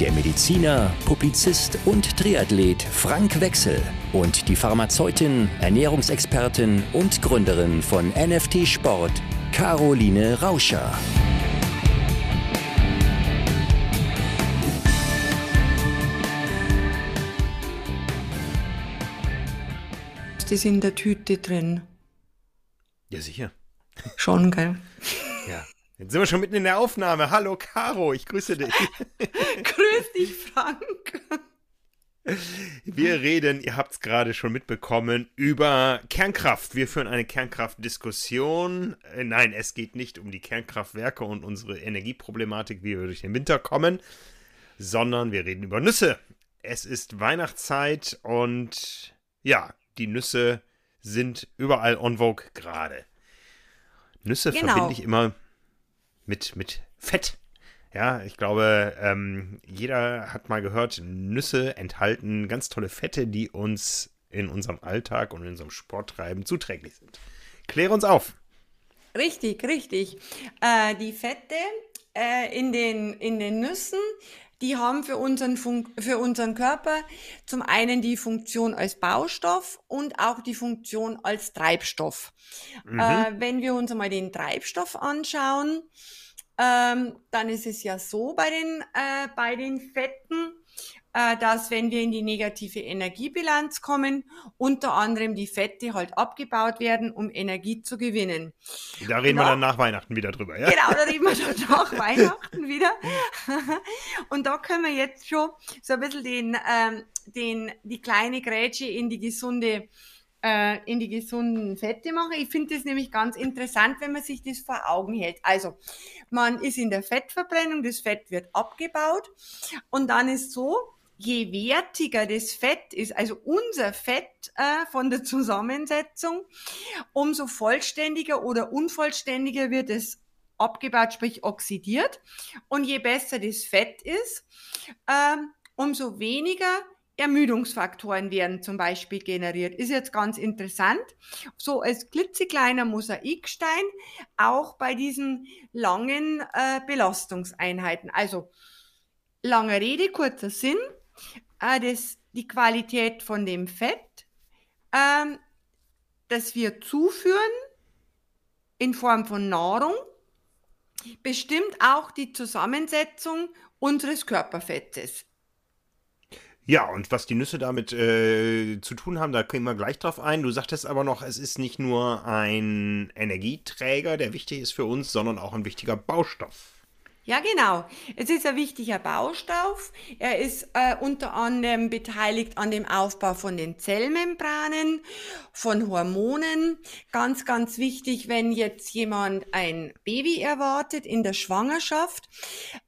der Mediziner, Publizist und Triathlet Frank Wechsel und die Pharmazeutin, Ernährungsexpertin und Gründerin von NFT Sport, Caroline Rauscher. ist in der Tüte drin. Ja, sicher. Schon, gell? Ja. Jetzt sind wir schon mitten in der Aufnahme. Hallo, Caro, ich grüße dich. Grüß dich, Frank. Wir reden, ihr habt es gerade schon mitbekommen, über Kernkraft. Wir führen eine Kernkraftdiskussion. Äh, nein, es geht nicht um die Kernkraftwerke und unsere Energieproblematik, wie wir durch den Winter kommen, sondern wir reden über Nüsse. Es ist Weihnachtszeit und ja, die Nüsse sind überall on vogue gerade. Nüsse genau. verbinde ich immer mit, mit Fett. Ja, ich glaube, ähm, jeder hat mal gehört, Nüsse enthalten ganz tolle Fette, die uns in unserem Alltag und in unserem Sporttreiben zuträglich sind. Klär uns auf. Richtig, richtig. Äh, die Fette äh, in, den, in den Nüssen die haben für unseren, Fun für unseren Körper zum einen die Funktion als Baustoff und auch die Funktion als Treibstoff. Mhm. Äh, wenn wir uns einmal den Treibstoff anschauen, ähm, dann ist es ja so bei den, äh, bei den Fetten, dass wenn wir in die negative Energiebilanz kommen, unter anderem die Fette halt abgebaut werden, um Energie zu gewinnen. Da reden genau. wir dann nach Weihnachten wieder drüber, ja? Genau, da reden wir dann nach Weihnachten wieder. Und da können wir jetzt schon so ein bisschen den, ähm, den, die kleine Grätsche in die gesunde äh, in die gesunden Fette machen. Ich finde das nämlich ganz interessant, wenn man sich das vor Augen hält. Also, man ist in der Fettverbrennung, das Fett wird abgebaut und dann ist so, je wertiger das Fett ist, also unser Fett äh, von der Zusammensetzung, umso vollständiger oder unvollständiger wird es abgebaut, sprich oxidiert. Und je besser das Fett ist, äh, umso weniger Ermüdungsfaktoren werden zum Beispiel generiert. Ist jetzt ganz interessant. So als klitzekleiner Mosaikstein, auch bei diesen langen äh, Belastungseinheiten. Also, lange Rede, kurzer Sinn äh, das, die Qualität von dem Fett, ähm, das wir zuführen in Form von Nahrung, bestimmt auch die Zusammensetzung unseres Körperfettes. Ja, und was die Nüsse damit äh, zu tun haben, da gehen wir gleich drauf ein. Du sagtest aber noch, es ist nicht nur ein Energieträger, der wichtig ist für uns, sondern auch ein wichtiger Baustoff. Ja, genau. Es ist ein wichtiger Baustoff. Er ist äh, unter anderem beteiligt an dem Aufbau von den Zellmembranen, von Hormonen. Ganz, ganz wichtig, wenn jetzt jemand ein Baby erwartet in der Schwangerschaft,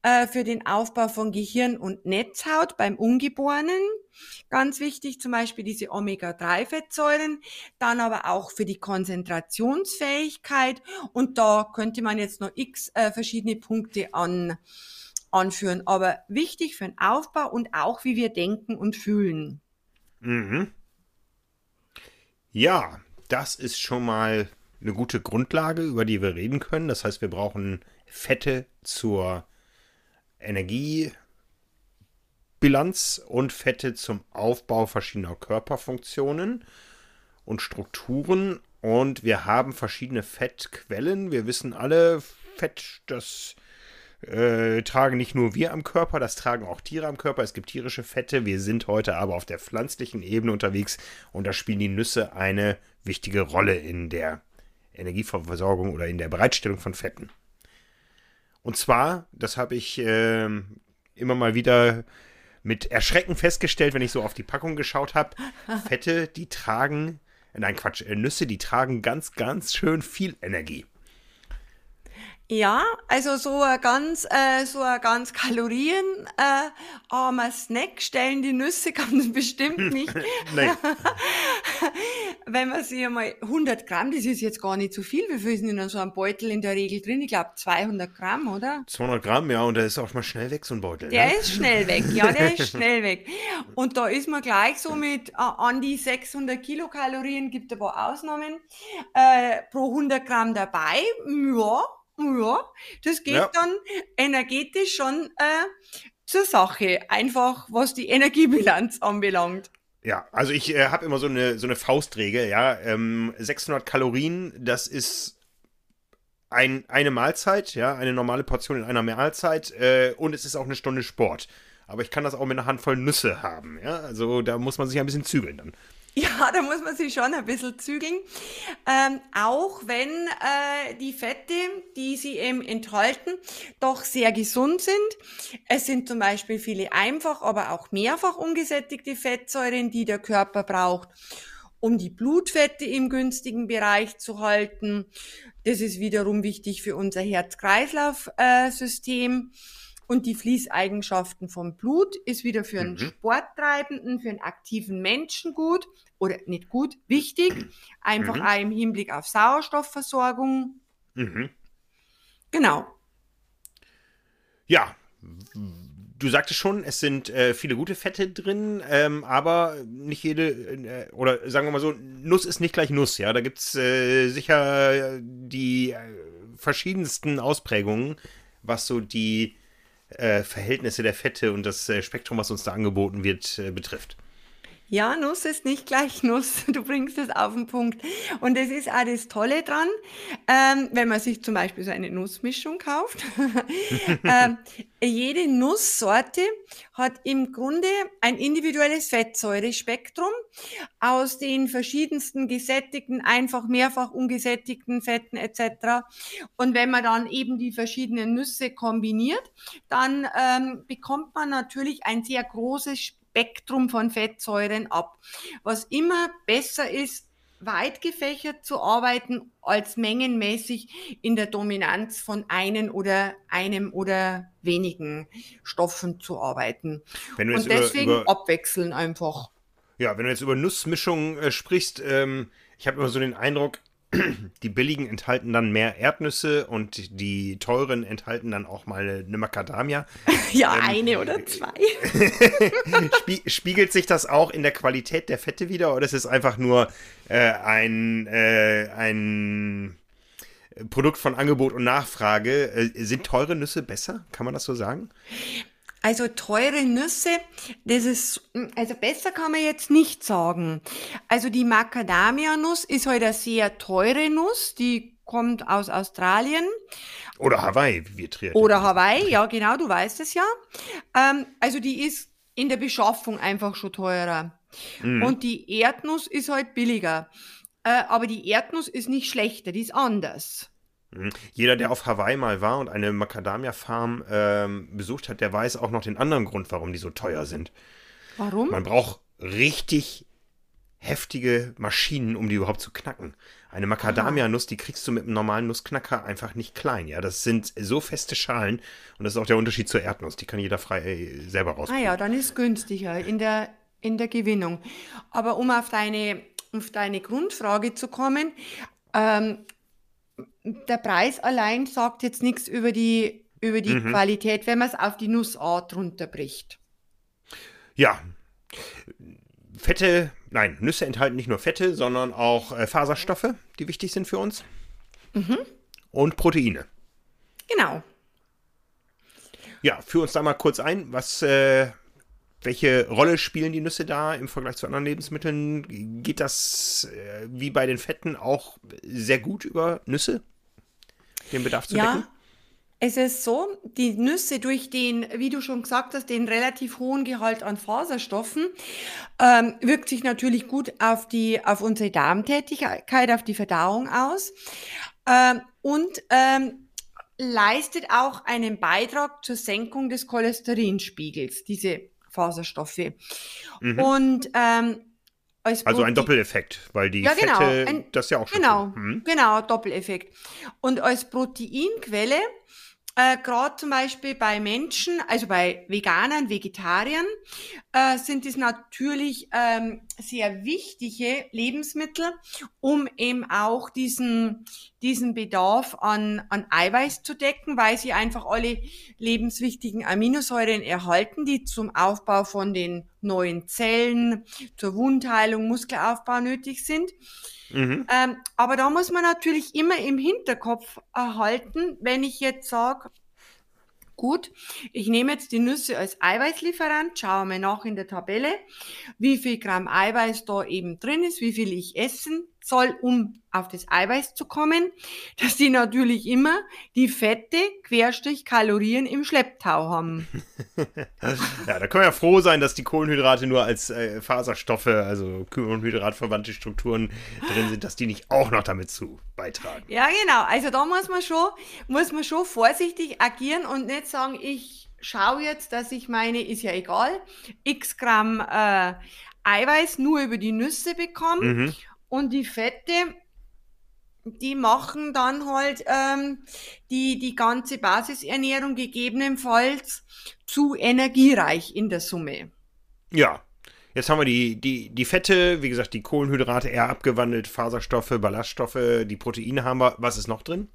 äh, für den Aufbau von Gehirn und Netzhaut beim Ungeborenen. Ganz wichtig zum Beispiel diese Omega-3-Fettsäuren, dann aber auch für die Konzentrationsfähigkeit. Und da könnte man jetzt noch x äh, verschiedene Punkte an, anführen. Aber wichtig für den Aufbau und auch wie wir denken und fühlen. Mhm. Ja, das ist schon mal eine gute Grundlage, über die wir reden können. Das heißt, wir brauchen Fette zur Energie, Bilanz und Fette zum Aufbau verschiedener Körperfunktionen und Strukturen. Und wir haben verschiedene Fettquellen. Wir wissen alle, Fett, das äh, tragen nicht nur wir am Körper, das tragen auch Tiere am Körper. Es gibt tierische Fette. Wir sind heute aber auf der pflanzlichen Ebene unterwegs und da spielen die Nüsse eine wichtige Rolle in der Energieversorgung oder in der Bereitstellung von Fetten. Und zwar, das habe ich äh, immer mal wieder mit Erschrecken festgestellt, wenn ich so auf die Packung geschaut habe. Fette, die tragen, nein Quatsch, äh, Nüsse, die tragen ganz, ganz schön viel Energie. Ja, also so ein ganz, äh, so ein ganz kalorienarmer äh, Snack stellen die Nüsse ganz bestimmt nicht. Wenn man sich einmal 100 Gramm, das ist jetzt gar nicht so viel. Wie viel ist denn in so einem Beutel in der Regel drin? Ich glaube 200 Gramm, oder? 200 Gramm, ja, und der ist auch mal schnell weg, so ein Beutel. Der ne? ist schnell weg, ja, der ist schnell weg. Und da ist man gleich so mit äh, an die 600 Kilokalorien, gibt ein paar Ausnahmen, äh, pro 100 Gramm dabei. Ja, ja, das geht ja. dann energetisch schon äh, zur Sache, einfach was die Energiebilanz anbelangt. Ja, also ich äh, habe immer so eine, so eine Faustregel, ja. Ähm, 600 Kalorien, das ist ein, eine Mahlzeit, ja, eine normale Portion in einer Mahlzeit äh, und es ist auch eine Stunde Sport. Aber ich kann das auch mit einer Handvoll Nüsse haben, ja. Also da muss man sich ein bisschen zügeln dann. Ja, da muss man sich schon ein bisschen zügeln. Ähm, auch wenn äh, die Fette, die sie eben enthalten, doch sehr gesund sind. Es sind zum Beispiel viele einfach, aber auch mehrfach ungesättigte Fettsäuren, die der Körper braucht, um die Blutfette im günstigen Bereich zu halten. Das ist wiederum wichtig für unser Herz-Kreislauf-System. Äh, und die Fließeigenschaften vom Blut ist wieder für einen mhm. Sporttreibenden, für einen aktiven Menschen gut oder nicht gut, wichtig. Einfach mhm. auch im Hinblick auf Sauerstoffversorgung. Mhm. Genau. Ja, du sagtest schon, es sind äh, viele gute Fette drin, ähm, aber nicht jede, äh, oder sagen wir mal so, Nuss ist nicht gleich Nuss, ja. Da gibt es äh, sicher die äh, verschiedensten Ausprägungen, was so die Verhältnisse der Fette und das äh, Spektrum, was uns da angeboten wird, äh, betrifft. Ja, Nuss ist nicht gleich Nuss. Du bringst es auf den Punkt. Und das ist auch das Tolle dran, ähm, wenn man sich zum Beispiel so eine Nussmischung kauft. ähm, jede Nusssorte hat im Grunde ein individuelles Fettsäurespektrum aus den verschiedensten gesättigten, einfach mehrfach ungesättigten Fetten etc. Und wenn man dann eben die verschiedenen Nüsse kombiniert, dann ähm, bekommt man natürlich ein sehr großes Spektrum von Fettsäuren ab. Was immer besser ist, weit gefächert zu arbeiten, als mengenmäßig in der Dominanz von einen oder einem oder wenigen Stoffen zu arbeiten. Und deswegen über, über, abwechseln einfach. Ja, wenn du jetzt über Nussmischungen äh, sprichst, ähm, ich habe immer so den Eindruck, die billigen enthalten dann mehr Erdnüsse und die teuren enthalten dann auch mal eine Macadamia. Ja, ähm, eine oder zwei. spiegelt sich das auch in der Qualität der Fette wieder oder ist es einfach nur äh, ein, äh, ein Produkt von Angebot und Nachfrage? Äh, sind teure Nüsse besser? Kann man das so sagen? Also teure Nüsse, das ist, also besser kann man jetzt nicht sagen. Also die Macadamia-Nuss ist halt eine sehr teure Nuss, die kommt aus Australien. Oder Hawaii, wie Triathlon. Oder Hawaii, ja genau, du weißt es ja. Ähm, also die ist in der Beschaffung einfach schon teurer. Mhm. Und die Erdnuss ist halt billiger. Äh, aber die Erdnuss ist nicht schlechter, die ist anders. Mhm. Jeder, der auf Hawaii mal war und eine Macadamia-Farm ähm, besucht hat, der weiß auch noch den anderen Grund, warum die so teuer sind. Warum? Man braucht richtig heftige Maschinen, um die überhaupt zu knacken. Eine Macadamia-Nuss, die kriegst du mit einem normalen Nussknacker einfach nicht klein. Ja, das sind so feste Schalen und das ist auch der Unterschied zur Erdnuss. Die kann jeder frei äh, selber rausbringen. Ah ja, dann ist günstiger in der in der Gewinnung. Aber um auf deine auf deine Grundfrage zu kommen, ähm, der Preis allein sagt jetzt nichts über die, über die mhm. Qualität, wenn man es auf die Nussart runterbricht. Ja. Fette, nein, Nüsse enthalten nicht nur Fette, sondern auch äh, Faserstoffe, die wichtig sind für uns. Mhm. Und Proteine. Genau. Ja, führ uns da mal kurz ein, was, äh, welche Rolle spielen die Nüsse da im Vergleich zu anderen Lebensmitteln? Geht das äh, wie bei den Fetten auch sehr gut über Nüsse? den Bedarf zu ja. decken? Es ist so, die Nüsse durch den, wie du schon gesagt hast, den relativ hohen Gehalt an Faserstoffen ähm, wirkt sich natürlich gut auf die, auf unsere Darmtätigkeit, auf die Verdauung aus ähm, und ähm, leistet auch einen Beitrag zur Senkung des Cholesterinspiegels, diese Faserstoffe. Mhm. Und ähm, als Also ein Doppeleffekt, weil die Ja, genau, Fette ein- das ja auch schon Genau, tun. Hm? genau, Doppeleffekt. Und als Proteinquelle, äh, gerade zum Beispiel bei Menschen, also bei Veganern, Vegetariern, äh, sind es natürlich ähm, sehr wichtige Lebensmittel, um eben auch diesen, diesen Bedarf an, an Eiweiß zu decken, weil sie einfach alle lebenswichtigen Aminosäuren erhalten, die zum Aufbau von den neuen Zellen, zur Wundheilung, Muskelaufbau nötig sind. Mhm. Ähm, aber da muss man natürlich immer im Hinterkopf erhalten, wenn ich jetzt sage, gut, ich nehme jetzt die Nüsse als Eiweißlieferant, schaue mir nach in der Tabelle, wie viel Gramm Eiweiß da eben drin ist, wie viel ich essen soll, um auf das Eiweiß zu kommen, dass die natürlich immer die Fette, Querstrich, Kalorien im Schlepptau haben. Ja, da können wir ja froh sein, dass die Kohlenhydrate nur als äh, Faserstoffe, also Kohlenhydratverwandte Strukturen drin sind, dass die nicht auch noch damit zu beitragen. Ja, genau. Also da muss man schon, muss man schon vorsichtig agieren und nicht sagen, ich schaue jetzt, dass ich meine, ist ja egal, x Gramm äh, Eiweiß nur über die Nüsse bekomme Mhm. Und die Fette, die machen dann halt ähm, die, die ganze Basisernährung gegebenenfalls zu energiereich in der Summe. Ja. Jetzt haben wir die, die, die Fette, wie gesagt, die Kohlenhydrate eher abgewandelt, Faserstoffe, Ballaststoffe, die Proteine haben wir. Was ist noch drin?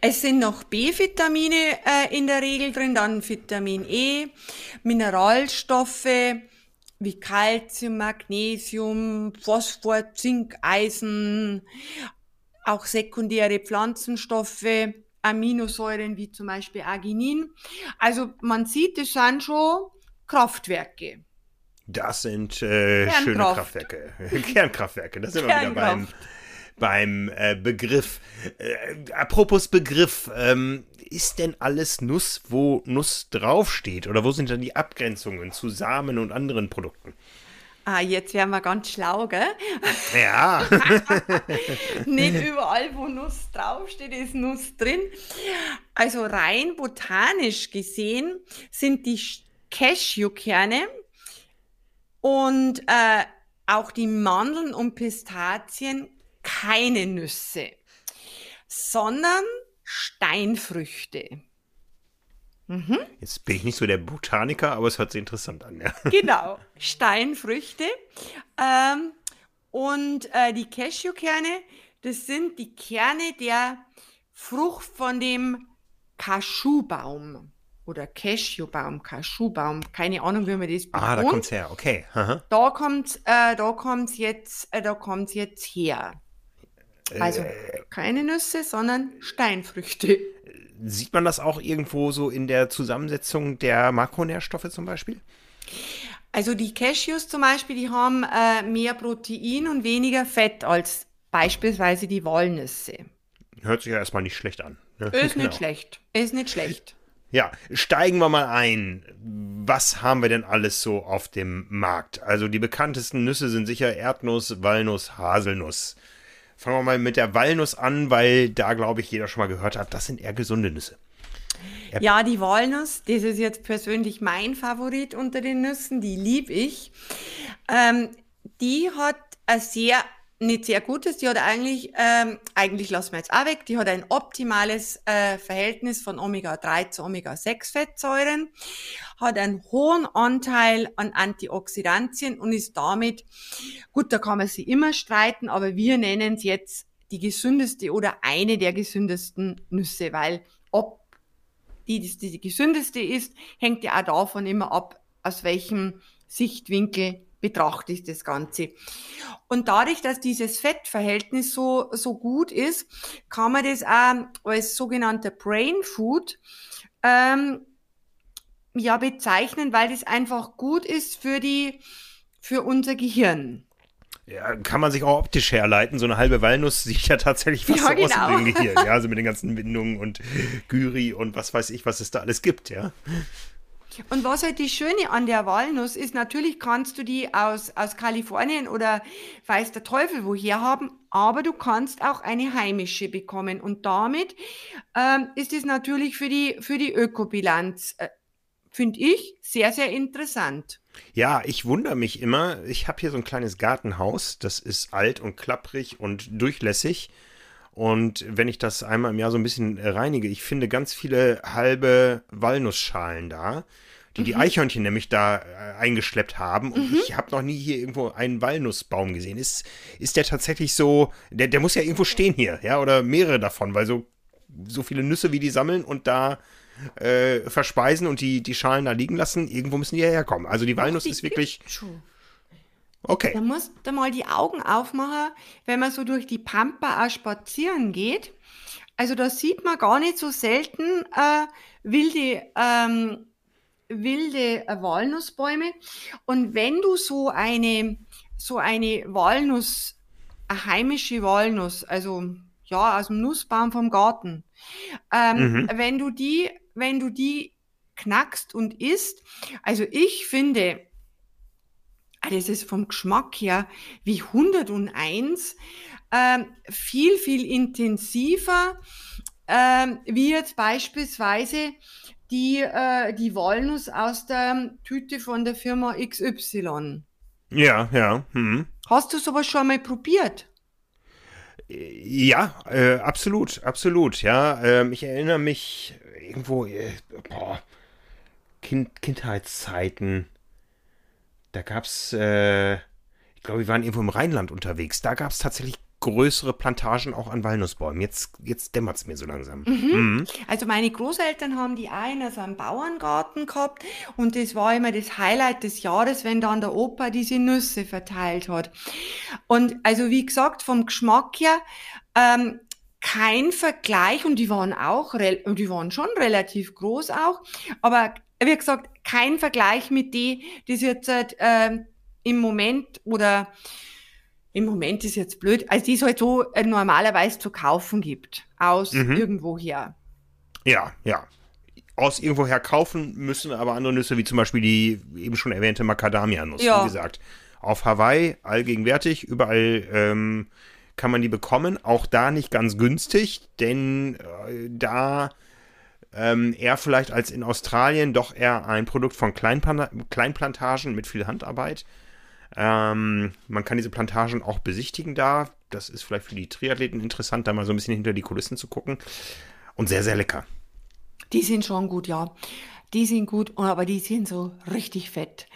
Es sind noch B-Vitamine äh, in der Regel drin, dann Vitamin E, Mineralstoffe wie Calcium, Magnesium, Phosphor, Zink, Eisen, auch sekundäre Pflanzenstoffe, Aminosäuren wie zum Beispiel Arginin. Also man sieht, es sind schon Kraftwerke. Das sind äh, schöne Kraftwerke. Kernkraftwerke, da sind wir wieder beim. Beim äh, Begriff. Äh, apropos Begriff, ähm, ist denn alles Nuss, wo Nuss draufsteht? Oder wo sind dann die Abgrenzungen zu Samen und anderen Produkten? Ah, jetzt werden wir ganz schlau, gell? Ja, Nicht überall, wo Nuss draufsteht, ist Nuss drin. Also rein botanisch gesehen sind die Cashewkerne und äh, auch die Mandeln und Pistazien keine Nüsse, sondern Steinfrüchte. jetzt bin ich nicht so der Botaniker, aber es hört sich interessant an. Ja. Genau, Steinfrüchte. Ähm, und äh, die Cashewkerne, das sind die Kerne der Frucht von dem Cashew-Baum oder Cashewbaum, Cashew-Baum, keine Ahnung, wie man das betont. Ah, da kommt's her, okay. Aha. Da kommt's, äh, da kommt's jetzt, äh, da kommt's jetzt her. Also keine Nüsse, sondern Steinfrüchte. Sieht man das auch irgendwo so in der Zusammensetzung der Makronährstoffe zum Beispiel? Also die Cashews zum Beispiel, die haben äh, mehr Protein und weniger Fett als beispielsweise die Walnüsse. Hört sich ja erstmal nicht schlecht an. ne? Ist Genau. nicht schlecht. Ist nicht schlecht. Ja, steigen wir mal ein. Was haben wir denn alles so auf dem Markt? Also die bekanntesten Nüsse sind sicher Erdnuss, Walnuss, Haselnuss. Fangen wir mal mit der Walnuss an, weil da, glaube ich, jeder schon mal gehört hat, das sind eher gesunde Nüsse. Ja, die Walnuss, das ist jetzt persönlich mein Favorit unter den Nüssen, die lieb ich. Ähm, die hat ein sehr, nicht sehr gutes, die hat eigentlich, ähm, eigentlich lassen wir jetzt auch weg, die hat ein optimales äh, Verhältnis von Omega-3 zu Omega-6-Fettsäuren, hat einen hohen Anteil an Antioxidantien und ist damit, gut, da kann man sich immer streiten, aber wir nennen es jetzt die gesündeste oder eine der gesündesten Nüsse, weil ob die, die, die gesündeste ist, hängt ja auch davon immer ab, aus welchem Sichtwinkel betrachte ich das Ganze. Und dadurch, dass dieses Fettverhältnis so, so gut ist, kann man das auch als sogenannter Brain Food ähm, ja bezeichnen, weil das einfach gut ist für die, für unser Gehirn. Ja, kann man sich auch optisch herleiten. So eine halbe Walnuss sieht ja tatsächlich fast Ja, so aus genau. wie im Gehirn. Ja, also mit den ganzen Windungen und Gyri und was weiß ich, was es da alles gibt, ja. Und was halt die Schöne an der Walnuss ist, natürlich kannst du die aus, aus Kalifornien oder weiß der Teufel woher haben, aber du kannst auch eine heimische bekommen. Und damit ähm, ist es natürlich für die, für die Ökobilanz äh, finde ich sehr, sehr interessant. Ja, ich wundere mich immer. Ich habe hier so ein kleines Gartenhaus. Das ist alt und klapprig und durchlässig. Und wenn ich das einmal im Jahr so ein bisschen reinige, ich finde ganz viele halbe Walnussschalen da, die die mhm. Eichhörnchen nämlich da äh, eingeschleppt haben. Und mhm. ich habe noch nie hier irgendwo einen Walnussbaum gesehen. Ist, ist der tatsächlich so, der, der muss ja irgendwo stehen hier, ja, oder mehrere davon, weil so, so viele Nüsse, wie die sammeln und da äh, verspeisen und die, die Schalen da liegen lassen, irgendwo müssen die ja herkommen. Also die Walnuss die ist wirklich. Okay. Da musst du mal die Augen aufmachen, wenn man so durch die Pampa auch spazieren geht. Also da sieht man gar nicht so selten äh, wilde, ähm, wilde äh, Walnussbäume. Und wenn du so eine, so eine Walnuss, eine heimische Walnuss, also ja, aus dem Nussbaum vom Garten, ähm, mhm. wenn du die wenn du die knackst und isst. Also ich finde, das ist vom Geschmack her wie 101, ähm, viel, viel intensiver, ähm, wie jetzt beispielsweise die, äh, die Walnuss aus der Tüte von der Firma XY. Ja, ja. Hm. Hast du sowas schon mal probiert? Ja, äh, absolut, absolut. Ja, ähm, ich erinnere mich irgendwo, äh, boah, kind, Kindheitszeiten. Da gab's, äh, ich glaube, wir waren irgendwo im Rheinland unterwegs. Da gab es tatsächlich größere Plantagen auch an Walnussbäumen. Jetzt, jetzt dämmert es mir so langsam. Mhm. Mhm. Also meine Großeltern haben die einen so einen Bauerngarten gehabt und das war immer das Highlight des Jahres, wenn dann der Opa diese Nüsse verteilt hat. Und also wie gesagt, vom Geschmack her, ähm, kein Vergleich und die waren auch, die waren schon relativ groß auch, aber wie gesagt, kein Vergleich mit die, die es jetzt äh, im Moment oder im Moment ist jetzt blöd, also die es halt so äh, normalerweise zu kaufen gibt, aus mhm. irgendwoher. Ja, ja. Aus irgendwoher kaufen müssen aber andere Nüsse, wie zum Beispiel die eben schon erwähnte Macadamia-Nuss, ja. wie gesagt. Auf Hawaii allgegenwärtig, überall ähm, kann man die bekommen. Auch da nicht ganz günstig, denn äh, da ähm, eher vielleicht als in Australien doch eher ein Produkt von Kleinplan Kleinplantagen mit viel Handarbeit. Ähm, man kann diese Plantagen auch besichtigen da. Das ist vielleicht für die Triathleten interessant, da mal so ein bisschen hinter die Kulissen zu gucken. Und sehr, sehr lecker. Die sind schon gut, ja. Die sind gut, aber die sind so richtig fett.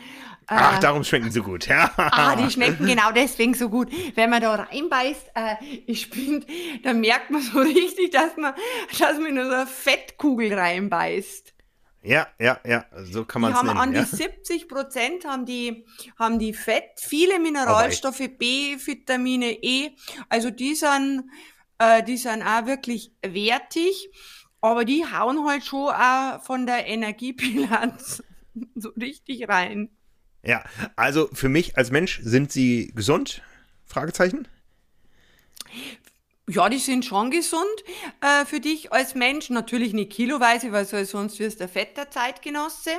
Ach, äh, darum schmecken sie gut, ja. Ah, die schmecken genau deswegen so gut. Wenn man da reinbeißt, äh, ich bin, dann merkt man so richtig, dass man, dass man in so eine Fettkugel reinbeißt. Ja, ja, ja, so kann man es nennen. An ja. die 70 Prozent haben die, haben die Fett, viele Mineralstoffe, oh, B, Vitamine E. Also die sind, äh, die sind auch wirklich wertig. Aber die hauen halt schon auch von der Energiebilanz so richtig rein. Ja, also für mich als Mensch sind sie gesund? Fragezeichen? Ja, die sind schon gesund äh, für dich als Mensch. Natürlich nicht kiloweise, weil sonst wirst du ein fetter Zeitgenosse.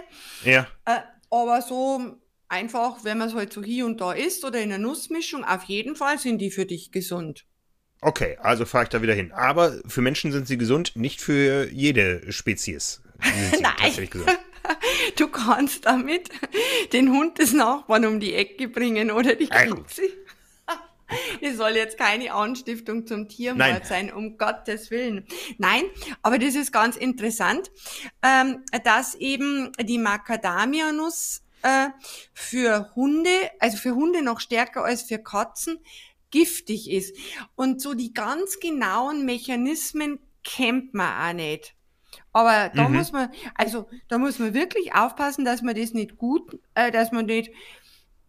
Ja. Äh, aber so einfach, wenn man es halt so hier und da isst oder in einer Nussmischung, auf jeden Fall sind die für dich gesund. Okay, also fahre ich da wieder hin. Aber für Menschen sind sie gesund, nicht für jede Spezies. Nein. Du kannst damit den Hund des Nachbarn um die Ecke bringen oder die Katze. Das soll jetzt keine Anstiftung zum Tiermord Nein. sein, um Gottes Willen. Nein, aber das ist ganz interessant, ähm, dass eben die Macadamia-Nuss äh, für Hunde, also für Hunde noch stärker als für Katzen, giftig ist. Und so die ganz genauen Mechanismen kennt man auch nicht. Aber da mhm. muss man, also da muss man wirklich aufpassen, dass man das nicht gut, äh, dass man nicht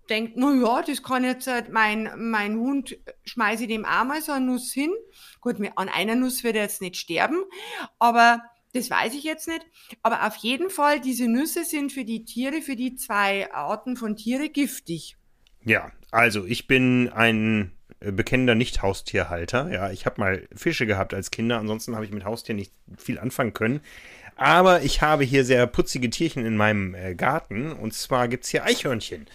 denkt, na ja, das kann jetzt halt mein, mein Hund, schmeiße ich dem auch mal so eine Nuss hin. Gut, an einer Nuss wird er jetzt nicht sterben, aber das weiß ich jetzt nicht. Aber auf jeden Fall, diese Nüsse sind für die Tiere, für die zwei Arten von Tiere giftig. Ja, also ich bin ein bekennender Nicht-Haustierhalter. Ja, ich habe mal Fische gehabt als Kinder, ansonsten habe ich mit Haustieren nicht viel anfangen können. Aber ich habe hier sehr putzige Tierchen in meinem äh, Garten und zwar gibt es hier Eichhörnchen.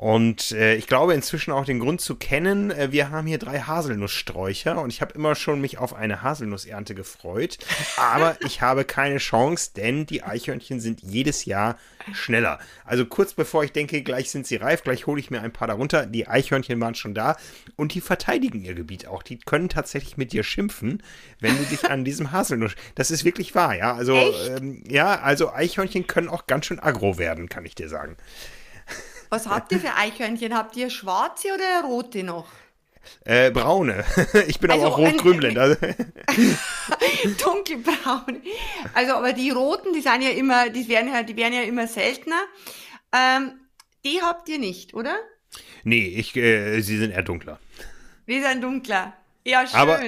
Und äh, ich glaube inzwischen auch den Grund zu kennen. Äh, wir haben hier drei Haselnusssträucher und ich habe immer schon mich auf eine Haselnussernte gefreut. Aber ich habe keine Chance, denn die Eichhörnchen sind jedes Jahr schneller. Also kurz bevor ich denke, gleich sind sie reif, gleich hole ich mir ein paar darunter. Die Eichhörnchen waren schon da und die verteidigen ihr Gebiet auch. Die können tatsächlich mit dir schimpfen, wenn du dich an diesem Haselnuss. Das ist wirklich wahr, ja. Also ähm, ja, also Eichhörnchen können auch ganz schön aggro werden, kann ich dir sagen. Was habt ihr für Eichhörnchen? Habt ihr schwarze oder rote noch? Äh, braune. Ich bin also, aber auch rot-grünblind. Dunkelbraun. Also, aber die roten, die sind ja immer, die werden ja, die werden ja immer seltener. Ähm, die habt ihr nicht, oder? Nee, ich, äh, sie sind eher dunkler. Die sind dunkler. Ja, schön. Aber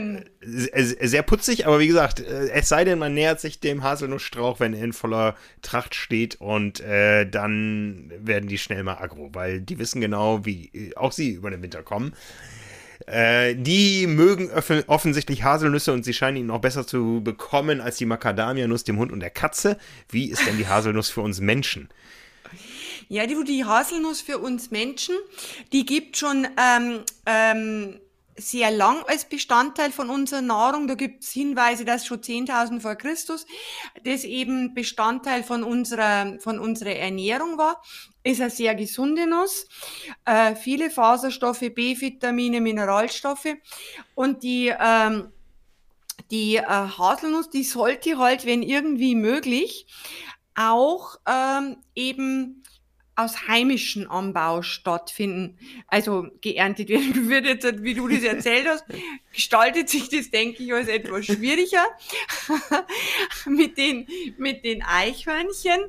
sehr putzig, aber wie gesagt, äh, es sei denn, man nähert sich dem Haselnussstrauch, wenn er in voller Tracht steht und äh, dann werden die schnell mal aggro, weil die wissen genau, wie äh, auch sie über den Winter kommen. Äh, die mögen offensichtlich Haselnüsse und sie scheinen ihn auch besser zu bekommen als die Macadamia-Nuss dem Hund und der Katze. Wie ist denn die Haselnuss für uns Menschen? Ja, die, die Haselnuss für uns Menschen, die gibt schon ähm, ähm, sehr lang als Bestandteil von unserer Nahrung. Da gibt es Hinweise, dass schon 10.000 vor Christus das eben Bestandteil von unserer, von unserer Ernährung war. Ist eine sehr gesunde Nuss. Äh, viele Faserstoffe, B-Vitamine, Mineralstoffe. Und die, ähm, die äh, Haselnuss, die sollte halt, wenn irgendwie möglich, auch ähm, eben aus heimischem Anbau stattfinden, also geerntet werden wird jetzt, wie du das erzählt hast, gestaltet sich das, denke ich, als etwas schwieriger mit den, mit den Eichhörnchen.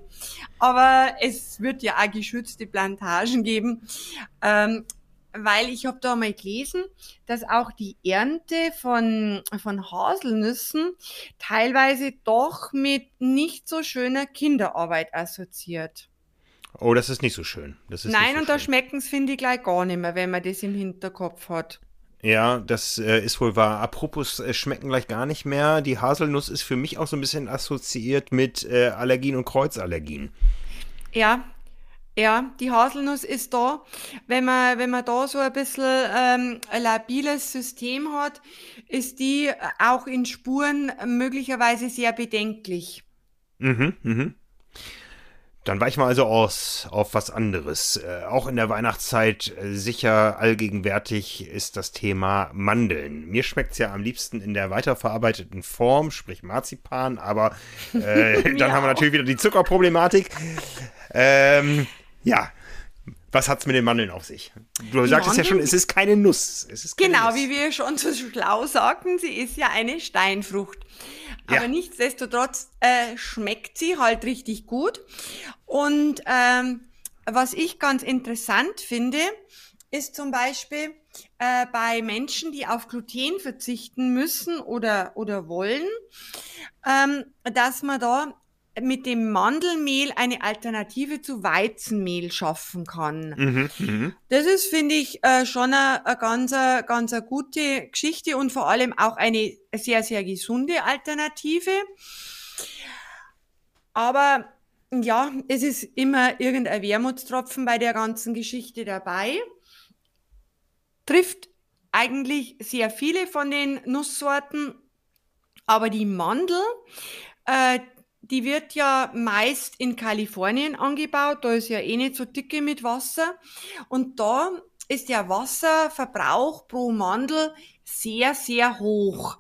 Aber es wird ja auch geschützte Plantagen geben. Ähm, weil ich habe da mal gelesen, dass auch die Ernte von, von Haselnüssen teilweise doch mit nicht so schöner Kinderarbeit assoziiert. Oh, das ist nicht so schön. Nein, so und da schmecken es, finde ich, gleich gar nicht mehr, wenn man das im Hinterkopf hat. Ja, das äh, ist wohl wahr. Apropos äh, schmecken gleich gar nicht mehr. Die Haselnuss ist für mich auch so ein bisschen assoziiert mit äh, Allergien und Kreuzallergien. Ja, ja, die Haselnuss ist da. Wenn man, wenn man da so ein bisschen ähm, ein labiles System hat, ist die auch in Spuren möglicherweise sehr bedenklich. Mhm, mhm. Dann weichen wir also aus auf was anderes. Äh, auch in der Weihnachtszeit äh, sicher allgegenwärtig ist das Thema Mandeln. Mir schmeckt's ja am liebsten in der weiterverarbeiteten Form, sprich Marzipan, aber äh, dann haben wir natürlich wieder die Zuckerproblematik. Ähm, ja, was hat's mit den Mandeln auf sich? Du die sagtest Mandeln, ja schon, es ist keine Nuss. Ist keine genau, Nuss. wie wir schon so schlau sagten, sie ist ja eine Steinfrucht. Aber ja. nichtsdestotrotz äh, schmeckt sie halt richtig gut. Und ähm, was ich ganz interessant finde, ist zum Beispiel äh, bei Menschen, die auf Gluten verzichten müssen oder, oder wollen, ähm, dass man da mit dem Mandelmehl eine Alternative zu Weizenmehl schaffen kann. Mhm, mh. Das ist, finde ich, äh, schon eine, eine ganz, ganz eine gute Geschichte und vor allem auch eine sehr, sehr gesunde Alternative. Aber ja, es ist immer irgendein Wermutstropfen bei der ganzen Geschichte dabei. Trifft eigentlich sehr viele von den Nusssorten, aber die Mandel, äh, die wird ja meist in Kalifornien angebaut, da ist ja eh nicht so dicke mit Wasser. Und da ist der Wasserverbrauch pro Mandel sehr, sehr hoch.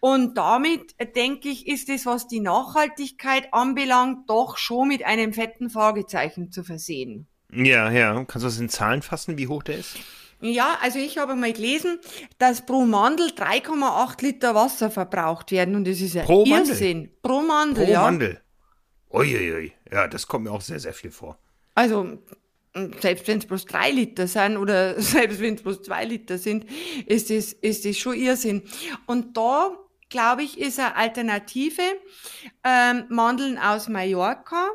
Und damit, denke ich, ist es, was die Nachhaltigkeit anbelangt, doch schon mit einem fetten Fragezeichen zu versehen. Ja, ja. Kannst du das in Zahlen fassen, wie hoch der ist? Ja, also ich habe mal gelesen, dass pro Mandel 3,8 Liter Wasser verbraucht werden und das ist ja pro Irrsinn. Mandel. Pro Mandel, pro ja. Mandel. Uiuiui. Ja, das kommt mir auch sehr, sehr viel vor. Also, selbst wenn es bloß drei Liter sind oder selbst wenn es bloß zwei Liter sind, ist das, ist das schon Irrsinn. Und da, glaube ich, ist eine Alternative ähm, Mandeln aus Mallorca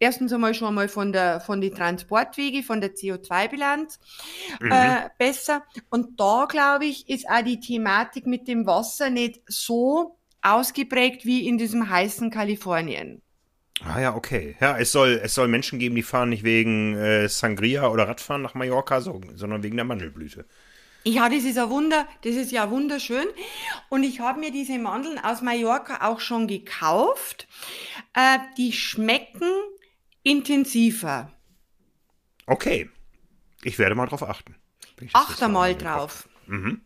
erstens einmal schon einmal von der von die Transportwege, von der CO2-Bilanz mhm. äh, besser. Und da glaube ich, ist auch die Thematik mit dem Wasser nicht so ausgeprägt wie in diesem heißen Kalifornien. Ah ja, okay. Ja, es soll, es soll Menschen geben, die fahren nicht wegen äh, Sangria oder Radfahren nach Mallorca, so, sondern wegen der Mandelblüte. Ja, das ist ein Wunder, das ist ja wunderschön. Und ich habe mir diese Mandeln aus Mallorca auch schon gekauft. Äh, die schmecken intensiver. Okay. Ich werde mal drauf achten. Achte mal drauf. Mhm.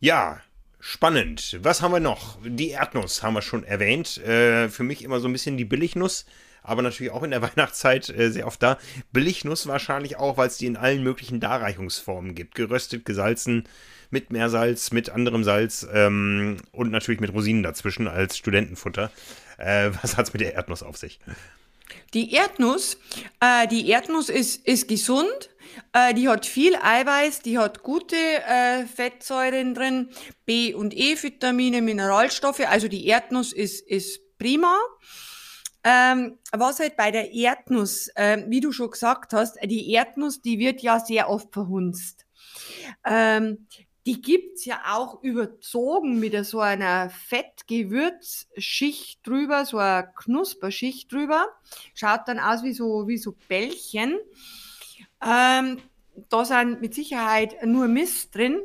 Ja, spannend. Was haben wir noch? Die Erdnuss haben wir schon erwähnt. Äh, für mich immer so ein bisschen die Billignuss, aber natürlich auch in der Weihnachtszeit äh, sehr oft da. Billignuss wahrscheinlich auch, weil es die in allen möglichen Darreichungsformen gibt. Geröstet, gesalzen, mit Meersalz, mit anderem Salz ähm, und natürlich mit Rosinen dazwischen als Studentenfutter. Äh, was hat es mit der Erdnuss auf sich? Die Erdnuss, äh, die Erdnuss ist, ist gesund, äh, die hat viel Eiweiß, die hat gute äh, Fettsäuren drin, B- und E-Vitamine, Mineralstoffe, also die Erdnuss ist, ist prima. Ähm, was halt bei der Erdnuss, äh, wie du schon gesagt hast, die Erdnuss, die wird ja sehr oft verhunzt. Ähm, die gibt's ja auch überzogen mit so einer Fettgewürzschicht drüber, so einer Knusperschicht drüber. Schaut dann aus wie so, wie so Bällchen. Ähm, da sind mit Sicherheit nur Mist drin.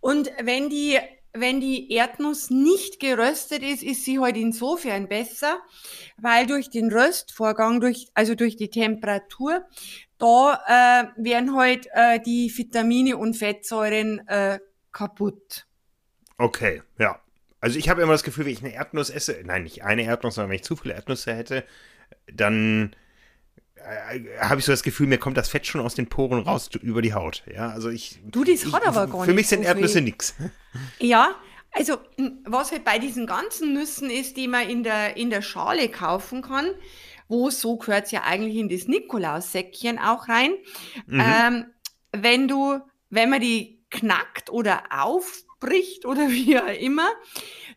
Und wenn die, wenn die Erdnuss nicht geröstet ist, ist sie halt insofern besser, weil durch den Röstvorgang, durch, also durch die Temperatur, da äh, werden halt äh, die Vitamine und Fettsäuren äh, kaputt. Okay, ja. Also ich habe immer das Gefühl, wenn ich eine Erdnuss esse, nein, nicht eine Erdnuss, sondern wenn ich zu viele Erdnüsse hätte, dann habe ich so das Gefühl, mir kommt das Fett schon aus den Poren raus über die Haut. Ja, also ich. Du, das hat aber gar Für mich sind so Erdnüsse nichts. Ja, also was halt bei diesen ganzen Nüssen ist, die man in der, in der Schale kaufen kann, wo so gehört ja eigentlich in das Nikolaussäckchen auch rein. Mhm. Ähm, wenn du, wenn man die knackt oder aufbricht oder wie auch immer,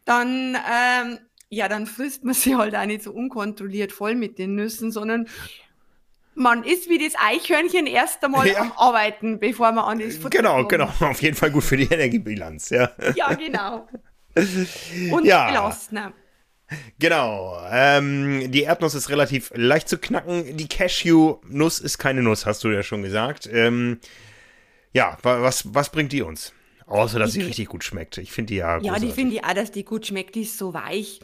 dann ähm, ja, dann frisst man sie halt auch nicht so unkontrolliert voll mit den Nüssen, sondern man ist wie das Eichhörnchen erst einmal ja. am Arbeiten, bevor man an das Futter Genau, kommt. genau. Auf jeden Fall gut für die Energiebilanz, ja. Ja, genau. Und ja. gelassener. Genau. Ähm, die Erdnuss ist relativ leicht zu knacken. Die Cashew-Nuss ist keine Nuss, hast du ja schon gesagt. Ähm, ja, was, was bringt die uns? Außer, dass die, sie richtig gut schmeckt. Ich finde die ja Ja, großartig. die finde ich auch, dass die gut schmeckt. Die ist so weich.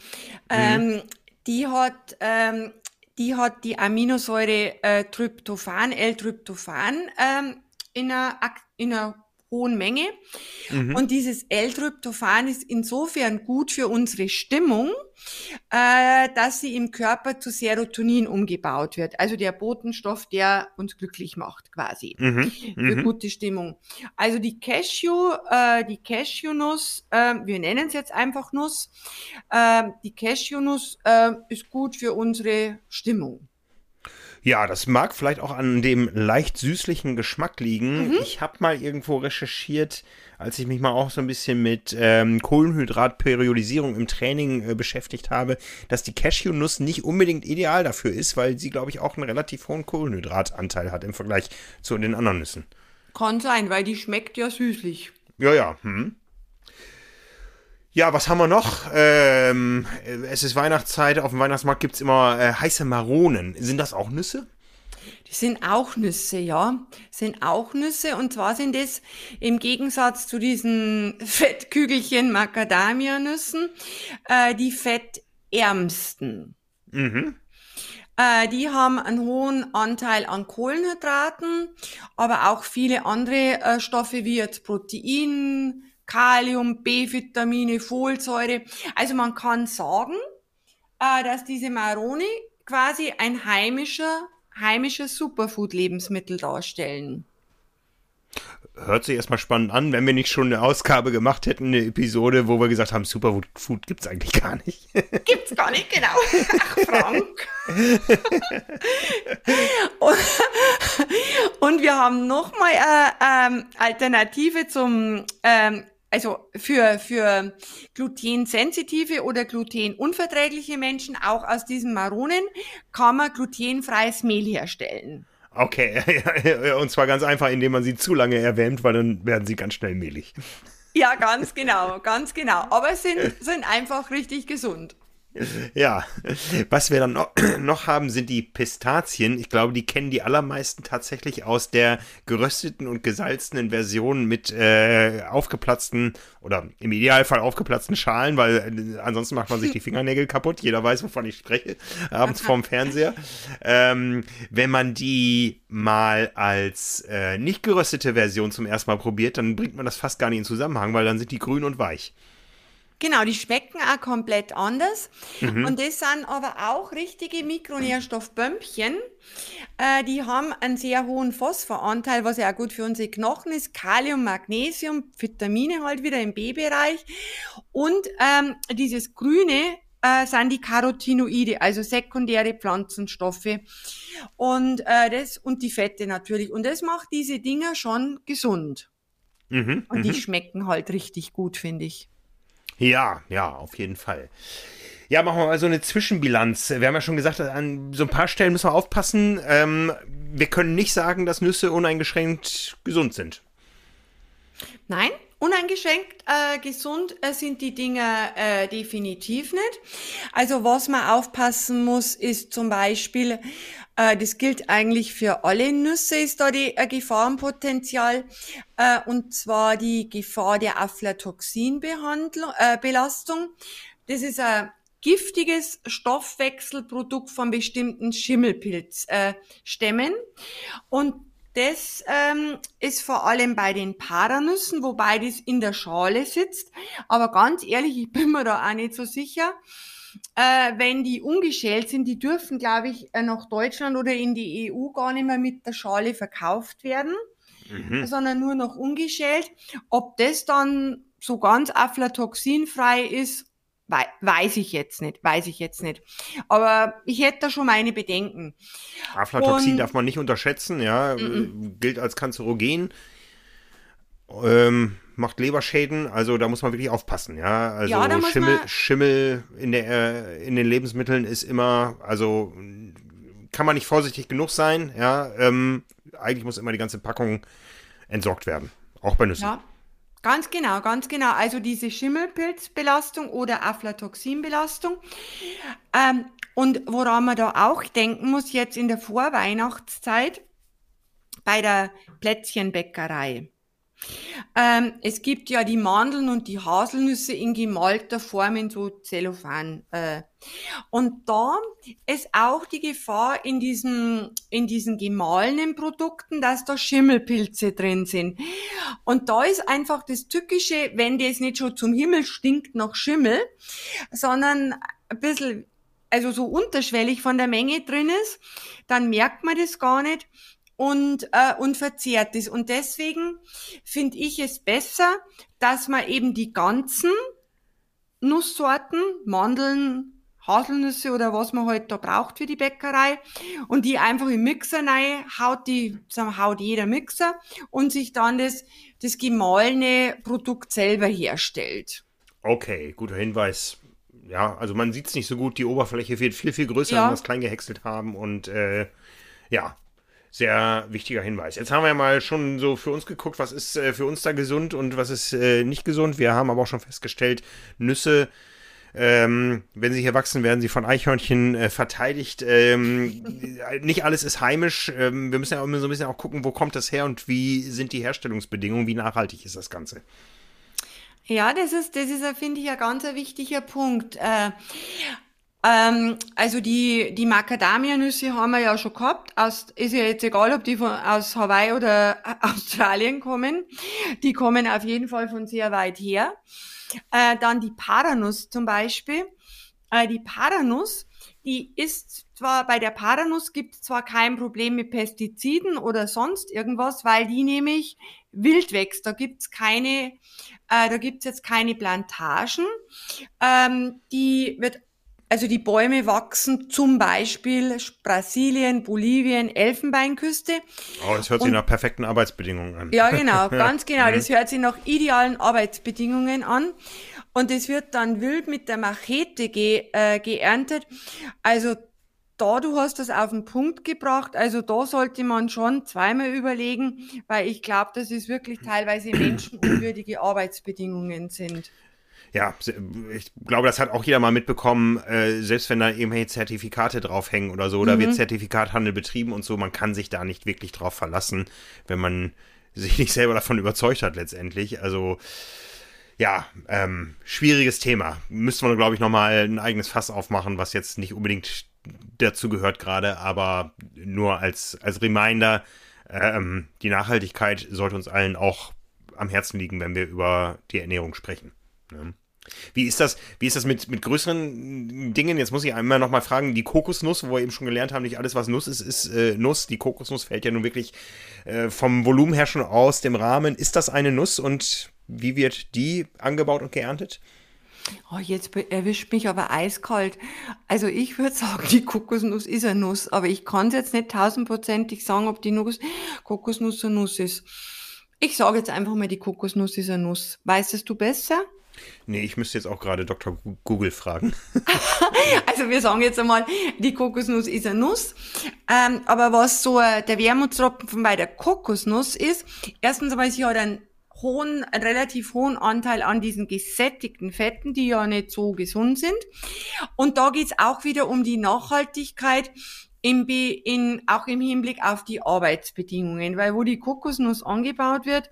Mhm. Ähm, die hat, ähm, die hat die Aminosäure äh, Tryptophan, L-Tryptophan ähm, in einer, in einer hohen Menge. Mhm. Und dieses L-Tryptophan ist insofern gut für unsere Stimmung, äh, dass sie im Körper zu Serotonin umgebaut wird. Also der Botenstoff, der uns glücklich macht quasi. Mhm. Für mhm. gute Stimmung. Also die Cashew, äh, die Cashewnuss, äh, wir nennen es jetzt einfach Nuss, äh, die Cashewnuss äh, ist gut für unsere Stimmung. Ja, das mag vielleicht auch an dem leicht süßlichen Geschmack liegen. Mhm. Ich habe mal irgendwo recherchiert, als ich mich mal auch so ein bisschen mit ähm, Kohlenhydratperiodisierung im Training äh, beschäftigt habe, dass die Cashewnuss nicht unbedingt ideal dafür ist, weil sie, glaube ich, auch einen relativ hohen Kohlenhydratanteil hat im Vergleich zu den anderen Nüssen. Kann sein, weil die schmeckt ja süßlich. Ja, ja. Hm. Ja, was haben wir noch? Ähm, es ist Weihnachtszeit, auf dem Weihnachtsmarkt gibt es immer äh, heiße Maronen. Sind das auch Nüsse? Die sind auch Nüsse, ja. Sind auch Nüsse. Und zwar sind es im Gegensatz zu diesen Fettkügelchen Macadamia-Nüssen äh, die fettärmsten. Mhm. Äh, die haben einen hohen Anteil an Kohlenhydraten, aber auch viele andere äh, Stoffe wie jetzt Protein, Kalium, B-Vitamine, Folsäure. Also man kann sagen, äh, dass diese Maroni quasi ein heimischer, heimisches Superfood-Lebensmittel darstellen. Hört sich erstmal spannend an, wenn wir nicht schon eine Ausgabe gemacht hätten, eine Episode, wo wir gesagt haben, Superfood gibt's eigentlich gar nicht. Gibt's gar nicht, genau. Ach, Frank. und, und, wir haben nochmal eine äh, ähm, Alternative zum ähm, also für, für glutensensitive oder glutenunverträgliche Menschen, auch aus diesen Maronen, kann man glutenfreies Mehl herstellen. Okay, und zwar ganz einfach, indem man sie zu lange erwärmt, weil dann werden sie ganz schnell mehlig. Ja, ganz genau, ganz genau. Aber sind, sind einfach richtig gesund. Ja, was wir dann noch, noch, haben, sind die Pistazien. Ich glaube, die kennen die allermeisten tatsächlich aus der gerösteten und gesalzenen Version mit äh, aufgeplatzten oder im Idealfall aufgeplatzten Schalen, weil äh, ansonsten macht man sich die Fingernägel kaputt. Jeder weiß, wovon ich spreche, abends vorm Fernseher. Ähm, wenn man die mal als äh, nicht geröstete Version zum ersten Mal probiert, dann bringt man das fast gar nicht in Zusammenhang, weil dann sind die grün und weich. Genau, die schmecken auch komplett anders. Mhm. Und das sind aber auch richtige Mikronährstoffbömpchen. Äh, die haben einen sehr hohen Phosphoranteil, was ja auch gut für unsere Knochen ist. Kalium, Magnesium, Vitamine halt wieder im B-Bereich. Und ähm, dieses Grüne äh, sind die Carotinoide, also sekundäre Pflanzenstoffe. Und, äh, das, und die Fette natürlich. Und das macht diese Dinger schon gesund. Mhm, und die mhm. schmecken halt richtig gut, finde ich. Ja, ja, auf jeden Fall. Ja, machen wir mal so eine Zwischenbilanz. Wir haben ja schon gesagt, an so ein paar Stellen müssen wir aufpassen. Ähm, wir können nicht sagen, dass Nüsse uneingeschränkt gesund sind. Nein, uneingeschränkt äh, gesund äh, sind die Dinge äh, definitiv nicht. Also was man aufpassen muss, ist zum Beispiel äh, das gilt eigentlich für alle Nüsse, ist da die äh, Gefahrenpotenzial. Äh, und zwar die Gefahr der Aflatoxinbelastung. Äh, Belastung. das ist ein giftiges Stoffwechselprodukt von bestimmten Schimmelpilzstämmen. Äh, und das ähm, ist vor allem bei den Paranüssen, wobei das in der Schale sitzt. Aber ganz ehrlich, ich bin mir da auch nicht so sicher äh, wenn die ungeschält sind, die dürfen, glaube ich, äh, nach Deutschland oder in die EU gar nicht mehr mit der Schale verkauft werden, mhm. sondern nur noch ungeschält. Ob das dann so ganz aflatoxinfrei ist, weiß ich jetzt nicht, weiß ich jetzt nicht. Aber ich hätte da schon meine Bedenken. Aflatoxin Und, darf man nicht unterschätzen, ja, m -m. gilt als kanzerogen. Ähm, macht Leberschäden, also da muss man wirklich aufpassen, ja. Also ja, Schimmel, Schimmel in, der, äh, in den Lebensmitteln ist immer, also kann man nicht vorsichtig genug sein, ja. Ähm, eigentlich muss immer die ganze Packung entsorgt werden, auch bei Nüssen. Ja. Ganz genau, ganz genau. Also diese Schimmelpilzbelastung oder Aflatoxinbelastung. Ähm, und woran man da auch denken muss, jetzt in der Vorweihnachtszeit bei der Plätzchenbäckerei. Ähm, es gibt ja die Mandeln und die Haselnüsse in gemalter Form in so Zellophan. Äh. Und da ist auch die Gefahr in diesen, in diesen gemahlenen Produkten, dass da Schimmelpilze drin sind. Und da ist einfach das Tückische, wenn das nicht schon zum Himmel stinkt nach Schimmel, sondern ein bisschen also so unterschwellig von der Menge drin ist, dann merkt man das gar nicht und, äh, und verzehrt ist. Und deswegen finde ich es besser, dass man eben die ganzen Nusssorten, Mandeln, Haselnüsse oder was man halt da braucht für die Bäckerei und die einfach im Mixer rein haut, die haut jeder Mixer und sich dann das, das gemahlene Produkt selber herstellt. Okay, guter Hinweis. Ja, also man sieht es nicht so gut, die Oberfläche wird viel, viel größer, ja. wenn wir es klein gehäckselt haben und äh, ja, sehr wichtiger Hinweis. Jetzt haben wir ja mal schon so für uns geguckt, was ist äh, für uns da gesund und was ist äh, nicht gesund. Wir haben aber auch schon festgestellt, Nüsse, ähm, wenn sie hier wachsen, werden sie von Eichhörnchen äh, verteidigt. Ähm, nicht alles ist heimisch. Ähm, wir müssen ja immer so ein bisschen auch gucken, wo kommt das her und wie sind die Herstellungsbedingungen, wie nachhaltig ist das Ganze. Ja, das ist, das ist, finde ich, ein ganz wichtiger Punkt. Ähm, also die, die Macadamia-Nüsse haben wir ja schon gehabt. Aus, ist ja jetzt egal, ob die von, aus Hawaii oder Australien kommen. Die kommen auf jeden Fall von sehr weit her. Äh, dann die Paranuss zum Beispiel. Äh, die Paranuss, die ist zwar, bei der Paranuss gibt es zwar kein Problem mit Pestiziden oder sonst irgendwas, weil die nämlich wild wächst. Da gibt's keine, äh, da gibt's jetzt keine Plantagen. Ähm, die wird also die Bäume wachsen zum Beispiel Brasilien, Bolivien, Elfenbeinküste. Oh, das hört sich nach perfekten Arbeitsbedingungen an. Ja, genau, ganz genau. Das hört sich nach idealen Arbeitsbedingungen an. Und es wird dann wild mit der Machete ge, äh, geerntet. Also da du hast das auf den Punkt gebracht. Also da sollte man schon zweimal überlegen, weil ich glaube, dass es wirklich teilweise menschenunwürdige Arbeitsbedingungen sind. Ja, ich glaube, das hat auch jeder mal mitbekommen, äh, selbst wenn da irgendwelche Zertifikate draufhängen oder so, mhm. da wird Zertifikathandel betrieben und so, man kann sich da nicht wirklich drauf verlassen, wenn man sich nicht selber davon überzeugt hat letztendlich. Also ja, ähm, schwieriges Thema. Müsste man, glaube ich, nochmal ein eigenes Fass aufmachen, was jetzt nicht unbedingt dazu gehört gerade, aber nur als, als Reminder, ähm, die Nachhaltigkeit sollte uns allen auch am Herzen liegen, wenn wir über die Ernährung sprechen. Ne? Wie ist das, wie ist das mit, mit größeren Dingen? Jetzt muss ich einmal nochmal fragen, die Kokosnuss, wo wir eben schon gelernt haben, nicht alles, was Nuss ist, ist äh, Nuss. Die Kokosnuss fällt ja nun wirklich äh, vom Volumen her schon aus dem Rahmen. Ist das eine Nuss und wie wird die angebaut und geerntet? Oh, jetzt erwischt mich aber eiskalt. Also ich würde sagen, die Kokosnuss ist eine Nuss, aber ich kann es jetzt nicht tausendprozentig sagen, ob die Nuss, Kokosnuss eine Nuss ist. Ich sage jetzt einfach mal, die Kokosnuss ist eine Nuss. Weißt du besser? Nee, ich müsste jetzt auch gerade Dr. Google fragen. also wir sagen jetzt einmal, die Kokosnuss ist eine Nuss. Ähm, aber was so äh, der Wermutstropfen bei der Kokosnuss ist, erstens einmal, sie hat einen hohen, einen relativ hohen Anteil an diesen gesättigten Fetten, die ja nicht so gesund sind. Und da geht's auch wieder um die Nachhaltigkeit im, in, auch im Hinblick auf die Arbeitsbedingungen, weil wo die Kokosnuss angebaut wird,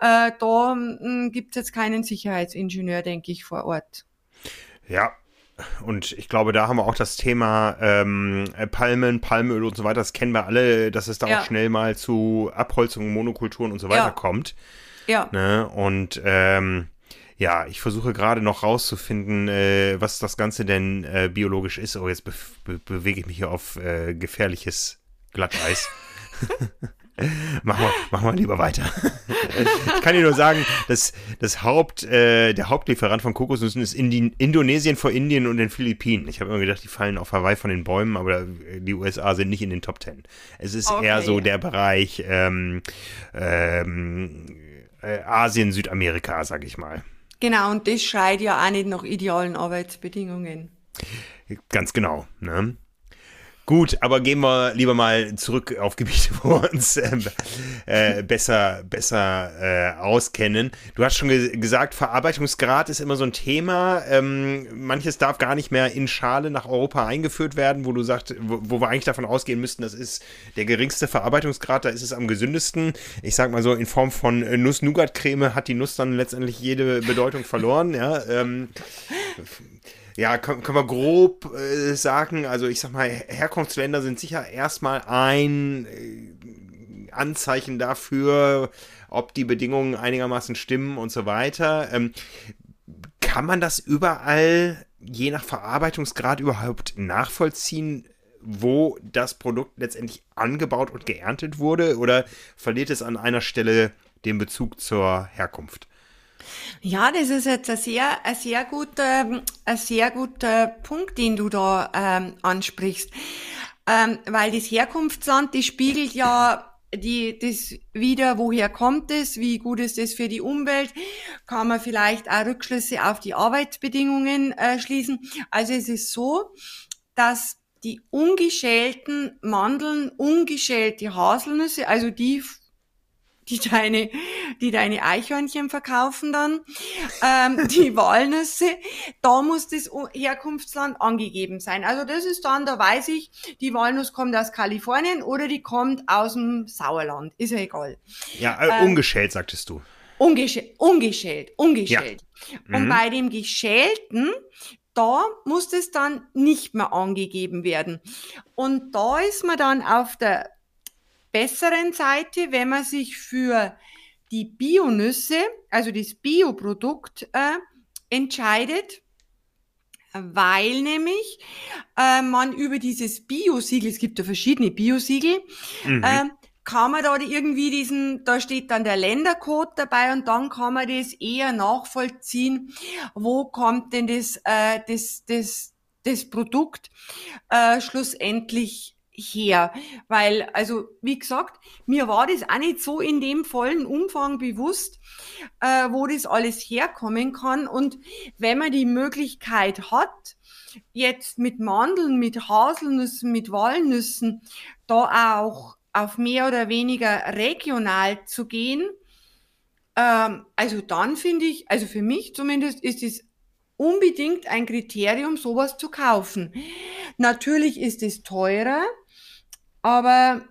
äh, da hm, gibt es jetzt keinen Sicherheitsingenieur, denke ich, vor Ort. Ja, und ich glaube, da haben wir auch das Thema ähm, Palmen, Palmöl und so weiter. Das kennen wir alle, dass es da ja. auch schnell mal zu Abholzungen, Monokulturen und so weiter ja. kommt. Ja. Ne? Und ähm, ja, ich versuche gerade noch rauszufinden, äh, was das Ganze denn äh, biologisch ist. Oh, jetzt be be bewege ich mich hier auf äh, gefährliches Glatteis. mach, mal, mach mal lieber weiter. ich kann dir nur sagen, dass das Haupt, äh, der Hauptlieferant von Kokosnüssen ist Indi Indonesien vor Indien und den Philippinen. Ich habe immer gedacht, die fallen auf Hawaii von den Bäumen, aber die USA sind nicht in den Top Ten. Es ist okay. eher so der Bereich ähm, ähm, äh, Asien, Südamerika, sag ich mal. Genau, und das schreit ja auch nicht nach idealen Arbeitsbedingungen. Ganz genau. Ne? Gut, aber gehen wir lieber mal zurück auf Gebiete, wo wir uns äh, äh, besser, besser äh, auskennen. Du hast schon ge gesagt, Verarbeitungsgrad ist immer so ein Thema. Ähm, manches darf gar nicht mehr in Schale nach Europa eingeführt werden, wo du sagst, wo, wo, wir eigentlich davon ausgehen müssten, das ist der geringste Verarbeitungsgrad, da ist es am gesündesten. Ich sag mal so, in Form von Nuss-Nougat-Creme hat die Nuss dann letztendlich jede Bedeutung verloren. Ja, ähm, ja, können, können wir grob äh, sagen, also ich sag mal, Herkunftsländer sind sicher erstmal ein äh, Anzeichen dafür, ob die Bedingungen einigermaßen stimmen und so weiter. Ähm, kann man das überall, je nach Verarbeitungsgrad, überhaupt nachvollziehen? wo das Produkt letztendlich angebaut und geerntet wurde oder verliert es an einer Stelle den Bezug zur Herkunft? Ja, das ist jetzt ein sehr, ein sehr guter, ein sehr guter Punkt, den du da ähm, ansprichst. Ähm, weil das Herkunftsland, das spiegelt ja die, das wieder, woher kommt es, wie gut ist es für die Umwelt, kann man vielleicht auch Rückschlüsse auf die Arbeitsbedingungen äh, schließen. Also es ist so, dass die ungeschälten Mandeln, ungeschälte Haselnüsse, also die die deine, die deine Eichhörnchen verkaufen dann, ähm, die Walnüsse, da muss das Herkunftsland angegeben sein. Also das ist dann, da weiß ich, die Walnuss kommt aus Kalifornien oder die kommt aus dem Sauerland, ist ja egal. Ja, äh, ähm, ungeschält, sagtest du. Ungeschält, ungeschält, ungeschält. Ja. Und mhm. bei dem Geschälten, da muss das dann nicht mehr angegeben werden. Und da ist man dann auf der besseren Seite, wenn man sich für die Bionüsse, also das Bioprodukt, äh, entscheidet, weil nämlich äh, man über dieses Bio-Siegel, es gibt ja verschiedene Bio-Siegel, mhm. äh, kann man da irgendwie diesen, da steht dann der Ländercode dabei und dann kann man das eher nachvollziehen, wo kommt denn das, äh, das, das, das Produkt äh, schlussendlich her. Weil, also, wie gesagt, mir war das auch nicht so in dem vollen Umfang bewusst, äh, wo das alles herkommen kann. Und wenn man die Möglichkeit hat, jetzt mit Mandeln, mit Haselnüssen, mit Walnüssen, da auch auf mehr oder weniger regional zu gehen, ähm, also dann finde ich, also für mich zumindest ist es unbedingt ein Kriterium, sowas zu kaufen. Natürlich ist es teurer, aber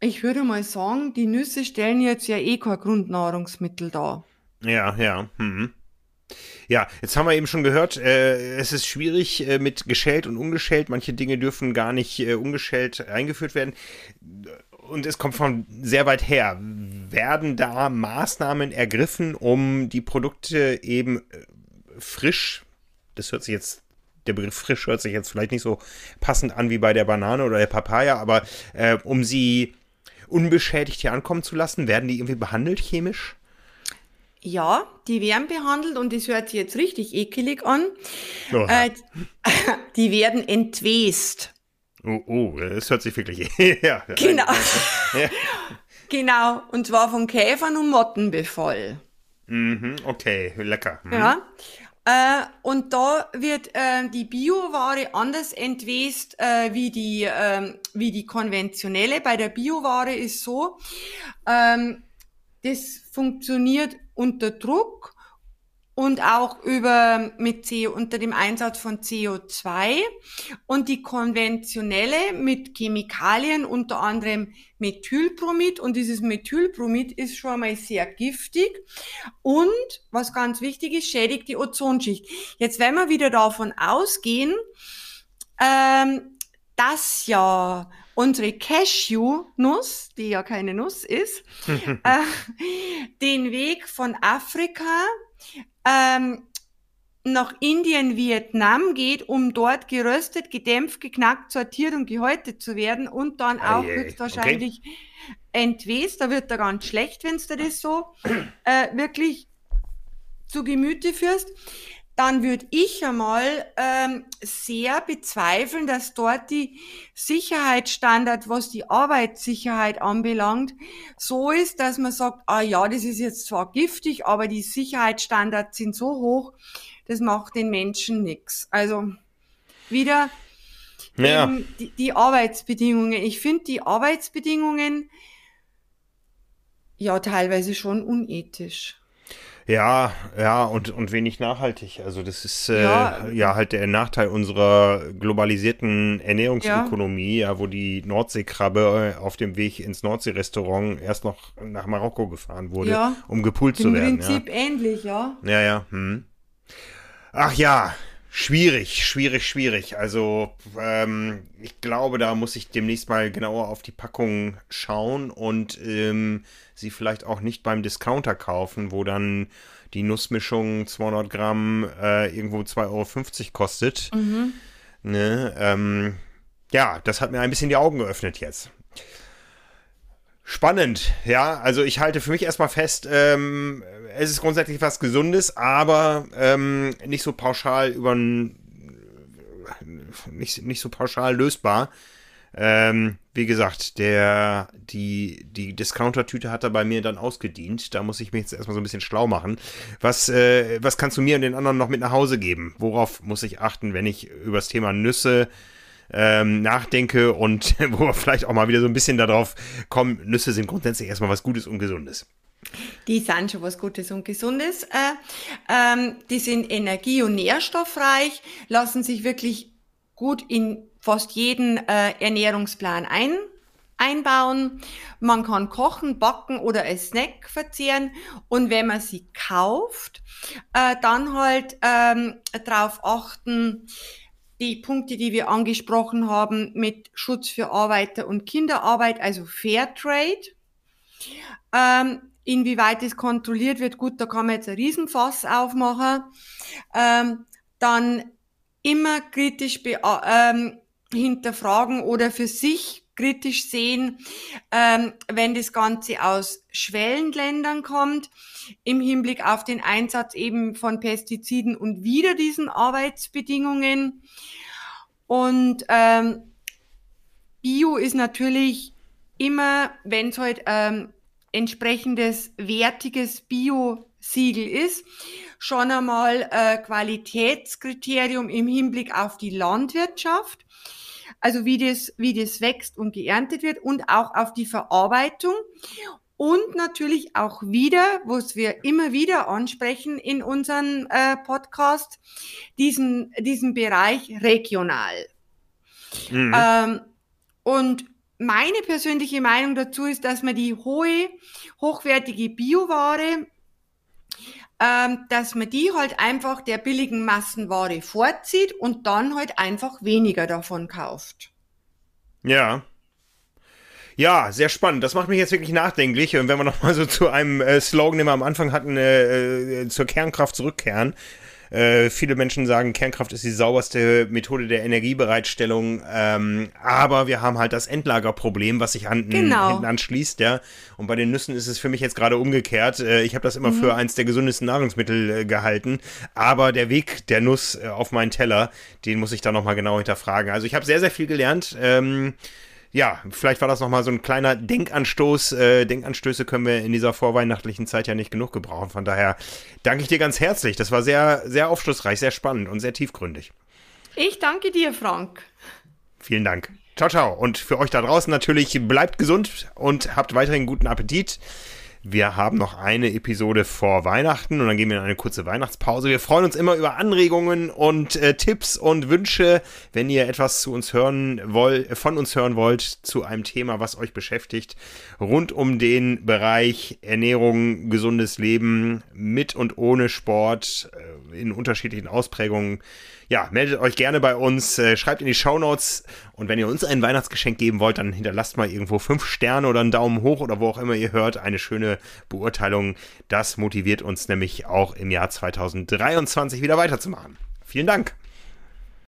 ich würde mal sagen, die Nüsse stellen jetzt ja eh kein Grundnahrungsmittel dar. Ja, ja. Hm. Ja, jetzt haben wir eben schon gehört, äh, es ist schwierig äh, mit geschält und ungeschält. Manche Dinge dürfen gar nicht äh, ungeschält eingeführt werden. Und es kommt von sehr weit her. Werden da Maßnahmen ergriffen, um die Produkte eben äh, frisch, das hört sich jetzt der Begriff frisch hört sich jetzt vielleicht nicht so passend an wie bei der Banane oder der Papaya, aber äh, um sie unbeschädigt hier ankommen zu lassen, werden die irgendwie behandelt chemisch? Ja, die werden behandelt und das hört sich jetzt richtig ekelig an. Äh, die werden entwest. Oh, oh, das hört sich wirklich. ja, genau. ja. Genau, und zwar von Käfern und Mottenbefall. Mhm, okay, lecker. Mhm. Ja. Äh, und da wird äh, die Bioware anders entwest äh, wie, die, äh, wie die konventionelle. Bei der Bioware ist so, ähm, das funktioniert unter Druck und auch über mit CO, unter dem Einsatz von CO2 und die konventionelle mit Chemikalien, unter anderem Methylbromid und dieses Methylbromid ist schon mal sehr giftig und was ganz wichtig ist, schädigt die Ozonschicht. Jetzt wenn wir wieder davon ausgehen, ähm, dass ja unsere Cashew-Nuss, die ja keine Nuss ist, äh, den Weg von Afrika ähm, nach Indien, Vietnam geht, um dort geröstet, gedämpft, geknackt, sortiert und gehäutet zu werden und dann auch oh höchstwahrscheinlich okay. entwest. Da wird er ganz schlecht, wenn du das so äh, wirklich zu Gemüte führst dann würde ich einmal ähm, sehr bezweifeln, dass dort die Sicherheitsstandard, was die Arbeitssicherheit anbelangt, so ist, dass man sagt, ah ja, das ist jetzt zwar giftig, aber die Sicherheitsstandards sind so hoch, das macht den Menschen nichts. Also wieder ja. die, die Arbeitsbedingungen. Ich finde die Arbeitsbedingungen ja teilweise schon unethisch. Ja, ja, und, und wenig nachhaltig. Also das ist äh, ja. ja halt der Nachteil unserer globalisierten Ernährungsökonomie, ja. ja. wo die Nordseekrabbe auf dem Weg ins Nordseerestaurant erst noch nach Marokko gefahren wurde, ja. um gepult zu werden. Im Prinzip ähnlich, ja. Ja, ja. Hm. Ach ja, Schwierig, schwierig, schwierig. Also ähm, ich glaube, da muss ich demnächst mal genauer auf die Packung schauen und ähm, sie vielleicht auch nicht beim Discounter kaufen, wo dann die Nussmischung 200 Gramm äh, irgendwo 2,50 Euro kostet. Mhm. Ne? Ähm, ja, das hat mir ein bisschen die Augen geöffnet jetzt. Spannend, ja. Also ich halte für mich erstmal fest, ähm, es ist grundsätzlich was Gesundes, aber ähm, nicht so pauschal über nicht, nicht so pauschal lösbar. Ähm, wie gesagt, der, die, die Discounter-Tüte hat da bei mir dann ausgedient. Da muss ich mich jetzt erstmal so ein bisschen schlau machen. Was, äh, was kannst du mir und den anderen noch mit nach Hause geben? Worauf muss ich achten, wenn ich über das Thema Nüsse ähm, nachdenke und wo wir vielleicht auch mal wieder so ein bisschen darauf kommen, Nüsse sind grundsätzlich erstmal was Gutes und Gesundes. Die sind schon was Gutes und Gesundes. Äh, ähm, die sind energie- und nährstoffreich, lassen sich wirklich gut in fast jeden äh, Ernährungsplan ein, einbauen. Man kann kochen, backen oder als Snack verzehren. Und wenn man sie kauft, äh, dann halt ähm, darauf achten, die Punkte, die wir angesprochen haben mit Schutz für Arbeiter und Kinderarbeit, also Fairtrade. Ähm, Inwieweit es kontrolliert wird, gut, da kann man jetzt ein Riesenfass aufmachen. Ähm, dann immer kritisch ähm, hinterfragen oder für sich kritisch sehen, ähm, wenn das Ganze aus Schwellenländern kommt, im Hinblick auf den Einsatz eben von Pestiziden und wieder diesen Arbeitsbedingungen. Und ähm, Bio ist natürlich immer, wenn es halt ähm, entsprechendes wertiges Bio-Siegel ist, schon einmal äh, Qualitätskriterium im Hinblick auf die Landwirtschaft, also wie das, wie das wächst und geerntet wird und auch auf die Verarbeitung. und natürlich auch wieder, was wir immer wieder ansprechen in unserem äh, Podcast, diesen, diesen Bereich regional. Mhm. Ähm, und meine persönliche Meinung dazu ist, dass man die hohe, hochwertige Bioware, ähm, dass man die halt einfach der billigen Massenware vorzieht und dann halt einfach weniger davon kauft. Ja, ja, sehr spannend. Das macht mich jetzt wirklich nachdenklich. Und wenn wir nochmal so zu einem äh, Slogan, den wir am Anfang hatten, äh, äh, zur Kernkraft zurückkehren. Äh, viele Menschen sagen, Kernkraft ist die sauberste Methode der Energiebereitstellung, ähm, aber wir haben halt das Endlagerproblem, was sich an, genau. hinten anschließt, ja. Und bei den Nüssen ist es für mich jetzt gerade umgekehrt. Äh, ich habe das immer mhm. für eins der gesündesten Nahrungsmittel äh, gehalten, aber der Weg der Nuss äh, auf meinen Teller, den muss ich da nochmal genau hinterfragen. Also ich habe sehr, sehr viel gelernt. Ähm, ja, vielleicht war das nochmal so ein kleiner Denkanstoß. Äh, Denkanstöße können wir in dieser vorweihnachtlichen Zeit ja nicht genug gebrauchen. Von daher danke ich dir ganz herzlich. Das war sehr, sehr aufschlussreich, sehr spannend und sehr tiefgründig. Ich danke dir, Frank. Vielen Dank. Ciao, ciao. Und für euch da draußen natürlich bleibt gesund und habt weiterhin guten Appetit. Wir haben noch eine Episode vor Weihnachten und dann gehen wir in eine kurze Weihnachtspause. Wir freuen uns immer über Anregungen und äh, Tipps und Wünsche, wenn ihr etwas zu uns hören wollt, von uns hören wollt zu einem Thema, was euch beschäftigt, rund um den Bereich Ernährung, gesundes Leben mit und ohne Sport äh, in unterschiedlichen Ausprägungen ja, meldet euch gerne bei uns, äh, schreibt in die Show Notes und wenn ihr uns ein Weihnachtsgeschenk geben wollt, dann hinterlasst mal irgendwo fünf Sterne oder einen Daumen hoch oder wo auch immer ihr hört, eine schöne Beurteilung. Das motiviert uns nämlich auch im Jahr 2023 wieder weiterzumachen. Vielen Dank.